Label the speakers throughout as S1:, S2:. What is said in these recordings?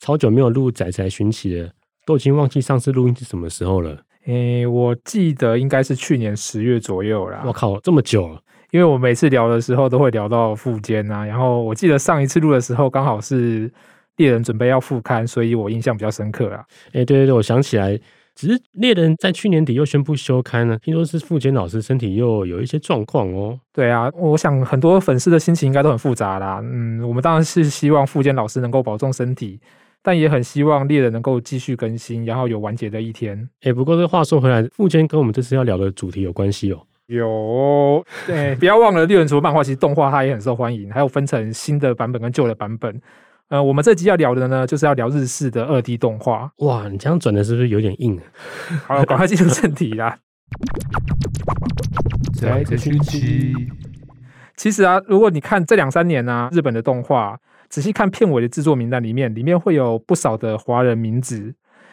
S1: 超久没有录仔仔寻奇了，都已经忘记上次录音是什么时候了。
S2: 诶、欸，我记得应该是去年十月左右啦。
S1: 我靠，这么久了！
S2: 因为我每次聊的时候都会聊到富坚啊，然后我记得上一次录的时候刚好是猎人准备要复刊，所以我印象比较深刻啊。
S1: 诶，对对对，我想起来，只是猎人在去年底又宣布休刊了，听说是富坚老师身体又有一些状况哦。
S2: 对啊，我想很多粉丝的心情应该都很复杂啦。嗯，我们当然是希望富坚老师能够保重身体。但也很希望猎人能够继续更新，然后有完结的一天。
S1: 哎、欸，不过这话说回来，富坚跟我们这次要聊的主题有关系哦。
S2: 有，对，不要忘了，猎人除了漫画，其实动画它也很受欢迎，还有分成新的版本跟旧的版本。呃，我们这集要聊的呢，就是要聊日式的二 D 动画。
S1: 哇，你这样转的是不是有点硬？
S2: 好，赶快进入正题啦。
S3: 宅宅寻奇。
S2: 其实啊，如果你看这两三年啊，日本的动画。仔细看片尾的制作名单里面，里面会有不少的华人名字，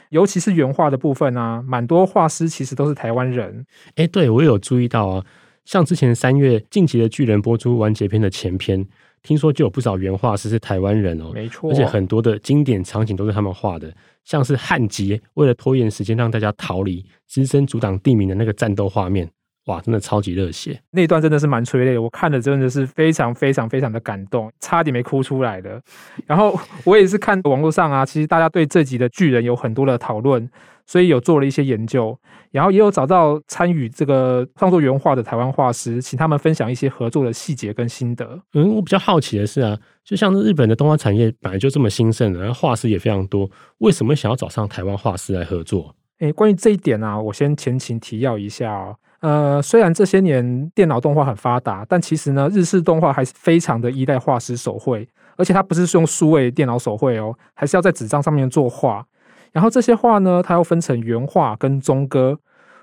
S2: 尤其是原画的部分啊，蛮多画师其实都是台湾人。
S1: 哎，对，我有注意到啊，像之前三月《进击的巨人》播出完结篇的前篇，听说就有不少原画师是台湾人哦，
S2: 没错，
S1: 而且很多的经典场景都是他们画的，像是汉吉为了拖延时间让大家逃离，只身阻挡地名的那个战斗画面。哇，真的超级热血！
S2: 那一段真的是蛮催泪，我看的真的是非常非常非常的感动，差点没哭出来的。然后我也是看网络上啊，其实大家对这集的巨人有很多的讨论，所以有做了一些研究，然后也有找到参与这个创作原画的台湾画师，请他们分享一些合作的细节跟心得。
S1: 嗯，我比较好奇的是啊，就像日本的动画产业本来就这么兴盛的，然后画师也非常多，为什么想要找上台湾画师来合作？
S2: 诶，关于这一点啊，我先前情提要一下哦。呃，虽然这些年电脑动画很发达，但其实呢，日式动画还是非常的依赖画师手绘，而且它不是用数位电脑手绘哦，还是要在纸张上面作画。然后这些画呢，它又分成原画跟中割，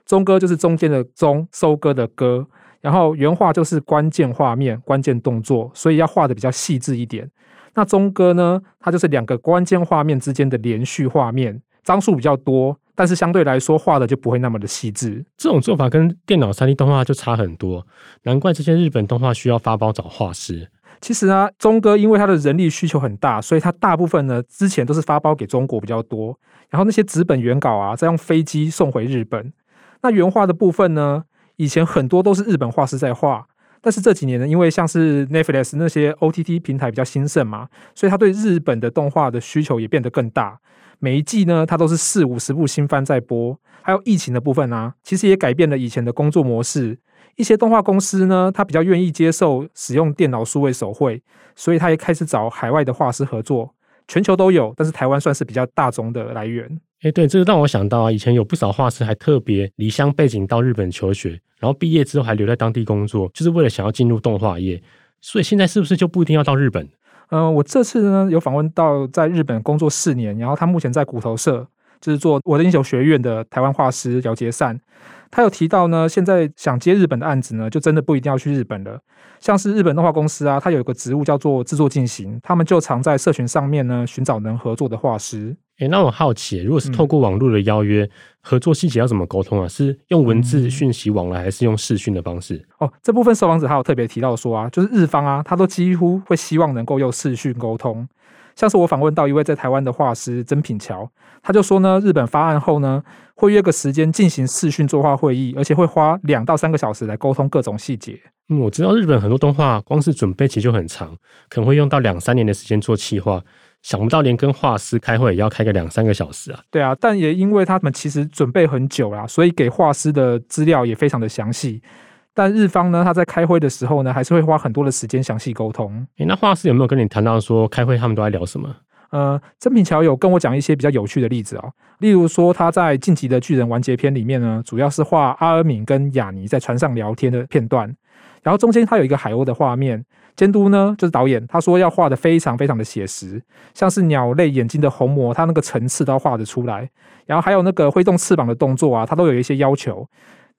S2: 中割就是中间的中，收割的割，然后原画就是关键画面、关键动作，所以要画的比较细致一点。那中割呢，它就是两个关键画面之间的连续画面，张数比较多。但是相对来说，画的就不会那么的细致。
S1: 这种做法跟电脑三 D 动画就差很多，难怪这些日本动画需要发包找画师。
S2: 其实啊，中哥因为他的人力需求很大，所以他大部分呢之前都是发包给中国比较多。然后那些纸本原稿啊，再用飞机送回日本。那原画的部分呢，以前很多都是日本画师在画，但是这几年呢，因为像是 Netflix 那些 OTT 平台比较兴盛嘛，所以他对日本的动画的需求也变得更大。每一季呢，它都是四五十部新番在播，还有疫情的部分啊，其实也改变了以前的工作模式。一些动画公司呢，它比较愿意接受使用电脑数位手绘，所以它也开始找海外的画师合作。全球都有，但是台湾算是比较大宗的来源。
S1: 哎，对，这个让我想到啊，以前有不少画师还特别离乡背景到日本求学，然后毕业之后还留在当地工作，就是为了想要进入动画业。所以现在是不是就不一定要到日本？
S2: 嗯、我这次呢有访问到在日本工作四年，然后他目前在骨头社，就是做我的英雄学院的台湾画师姚杰善，他有提到呢，现在想接日本的案子呢，就真的不一定要去日本了。像是日本动画公司啊，它有一个职务叫做制作进行，他们就常在社群上面呢寻找能合作的画师。
S1: 诶，那我好奇，如果是透过网络的邀约、嗯、合作，细节要怎么沟通啊？是用文字讯息往来，还是用视讯的方式？
S2: 哦，这部分受访者他有特别提到说啊，就是日方啊，他都几乎会希望能够用视讯沟通。像是我访问到一位在台湾的画师曾品桥，他就说呢，日本发案后呢，会约个时间进行视讯作画会议，而且会花两到三个小时来沟通各种细节。
S1: 嗯，我知道日本很多动画光是准备期就很长，可能会用到两三年的时间做企划。想不到连跟画师开会也要开个两三个小时啊！
S2: 对啊，但也因为他们其实准备很久啦，所以给画师的资料也非常的详细。但日方呢，他在开会的时候呢，还是会花很多的时间详细沟通。
S1: 诶，那画师有没有跟你谈到说开会他们都在聊什么？
S2: 呃，曾品桥有跟我讲一些比较有趣的例子啊、哦，例如说他在《晋级的巨人》完结篇里面呢，主要是画阿尔敏跟雅尼在船上聊天的片段。然后中间他有一个海鸥的画面，监督呢就是导演，他说要画得非常非常的写实，像是鸟类眼睛的虹膜，它那个层次都要画得出来，然后还有那个挥动翅膀的动作啊，他都有一些要求。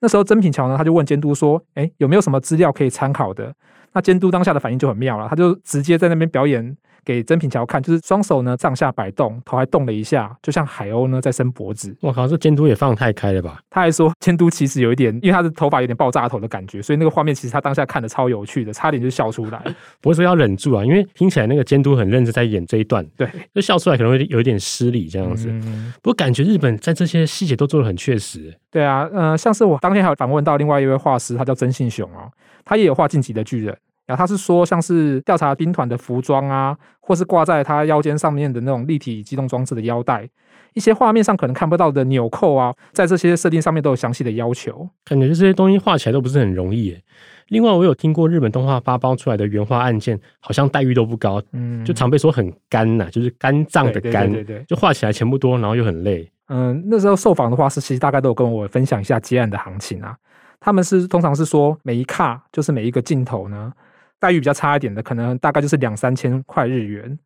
S2: 那时候曾品桥呢，他就问监督说：“哎，有没有什么资料可以参考的？”那监督当下的反应就很妙了，他就直接在那边表演。给曾品桥看，就是双手呢上下摆动，头还动了一下，就像海鸥呢在伸脖子。
S1: 我靠，这监督也放太开了吧？
S2: 他还说监督其实有一点，因为他的头发有点爆炸头的感觉，所以那个画面其实他当下看的超有趣的，差点就笑出来。
S1: 不过说要忍住啊，因为听起来那个监督很认真在演这一段，
S2: 对，
S1: 就笑出来可能会有一点失礼这样子。嗯、不过感觉日本在这些细节都做得很确实。
S2: 对啊，呃，像是我当天还有访问到另外一位画师，他叫曾信雄哦，他也有画《进击的巨人》。然后他是说，像是调查兵团的服装啊，或是挂在他腰间上面的那种立体机动装置的腰带，一些画面上可能看不到的纽扣啊，在这些设定上面都有详细的要求。
S1: 感觉这些东西画起来都不是很容易耶。另外，我有听过日本动画发包出来的原画案件，好像待遇都不高，嗯，就常被说很干呐，就是肝脏的肝，对对对，就画起来钱不多，然后又很累。
S2: 嗯，那时候受访的画师其实大概都有跟我分享一下接案的行情啊，他们是通常是说每一卡就是每一个镜头呢。待遇比较差一点的，可能大概就是两三千块日元，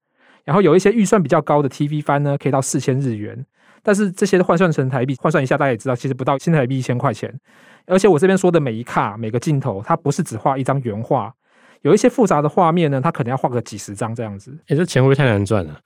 S2: 然后有一些预算比较高的 TV 番呢，可以到四千日元。但是这些换算成台币，换算一下，大家也知道，其实不到新台币一千块钱。而且我这边说的每一卡、每个镜头，它不是只画一张原画，有一些复杂的画面呢，它可能要画个几十张这样子。
S1: 哎、欸，这钱会不会太难赚了？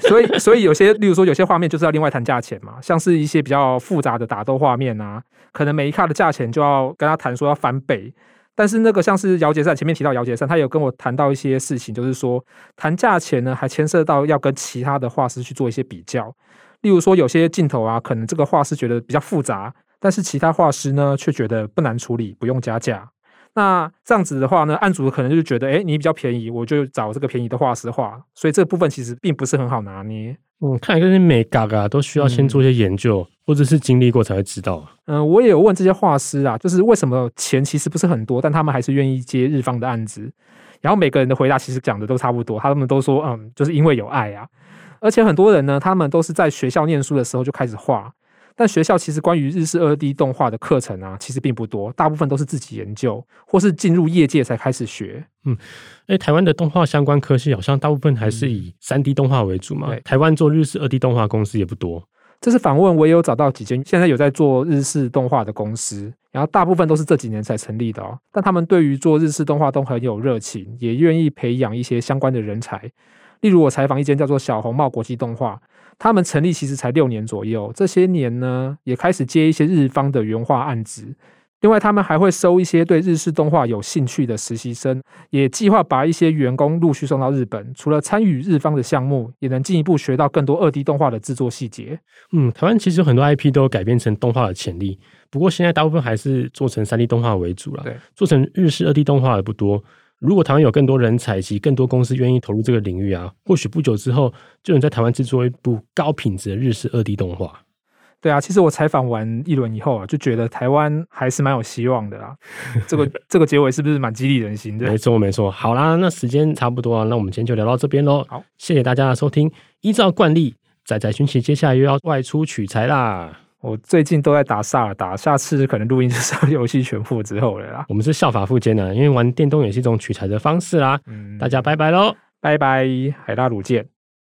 S2: 所以，所以有些，例如说，有些画面就是要另外谈价钱嘛，像是一些比较复杂的打斗画面啊，可能每一卡的价钱就要跟他谈说要翻倍。但是那个像是姚杰善前面提到姚杰善，他有跟我谈到一些事情，就是说谈价钱呢，还牵涉到要跟其他的画师去做一些比较。例如说有些镜头啊，可能这个画师觉得比较复杂，但是其他画师呢却觉得不难处理，不用加价。那这样子的话呢，案主可能就觉得，哎，你比较便宜，我就找这个便宜的画师画。所以这部分其实并不是很好拿捏。
S1: 嗯，看来这些美嘎嘎都需要先做一些研究，嗯、或者是经历过才会知道。
S2: 嗯，我也有问这些画师啊，就是为什么钱其实不是很多，但他们还是愿意接日方的案子。然后每个人的回答其实讲的都差不多，他们都说，嗯，就是因为有爱啊。而且很多人呢，他们都是在学校念书的时候就开始画。但学校其实关于日式二 D 动画的课程啊，其实并不多，大部分都是自己研究，或是进入业界才开始学。
S1: 嗯，哎，台湾的动画相关科系好像大部分还是以三 D 动画为主嘛。对台湾做日式二 D 动画公司也不多。
S2: 这次访问我也有找到几间现在有在做日式动画的公司，然后大部分都是这几年才成立的哦。但他们对于做日式动画都很有热情，也愿意培养一些相关的人才。例如我采访一间叫做小红帽国际动画。他们成立其实才六年左右，这些年呢也开始接一些日方的原画案子。另外，他们还会收一些对日式动画有兴趣的实习生，也计划把一些员工陆续送到日本。除了参与日方的项目，也能进一步学到更多二 D 动画的制作细节。
S1: 嗯，台湾其实有很多 IP 都有改编成动画的潜力，不过现在大部分还是做成三 D 动画为主了。
S2: 对，
S1: 做成日式二 D 动画的不多。如果台湾有更多人才以及更多公司愿意投入这个领域啊，或许不久之后就能在台湾制作一部高品质的日式二 D 动画。
S2: 对啊，其实我采访完一轮以后啊，就觉得台湾还是蛮有希望的啦。这个这个结尾是不是蛮激励人心的？
S1: 没错没错。好啦，那时间差不多了，那我们今天就聊到这边喽。
S2: 好，
S1: 谢谢大家的收听。依照惯例，仔仔寻奇接下来又要外出取材啦。
S2: 我最近都在打萨尔达，下次可能录音就是游戏全破之后了啦。
S1: 我们是效法富坚的，因为玩电动也是一种取材的方式啦。嗯，大家拜拜喽，
S2: 拜拜，海大鲁见。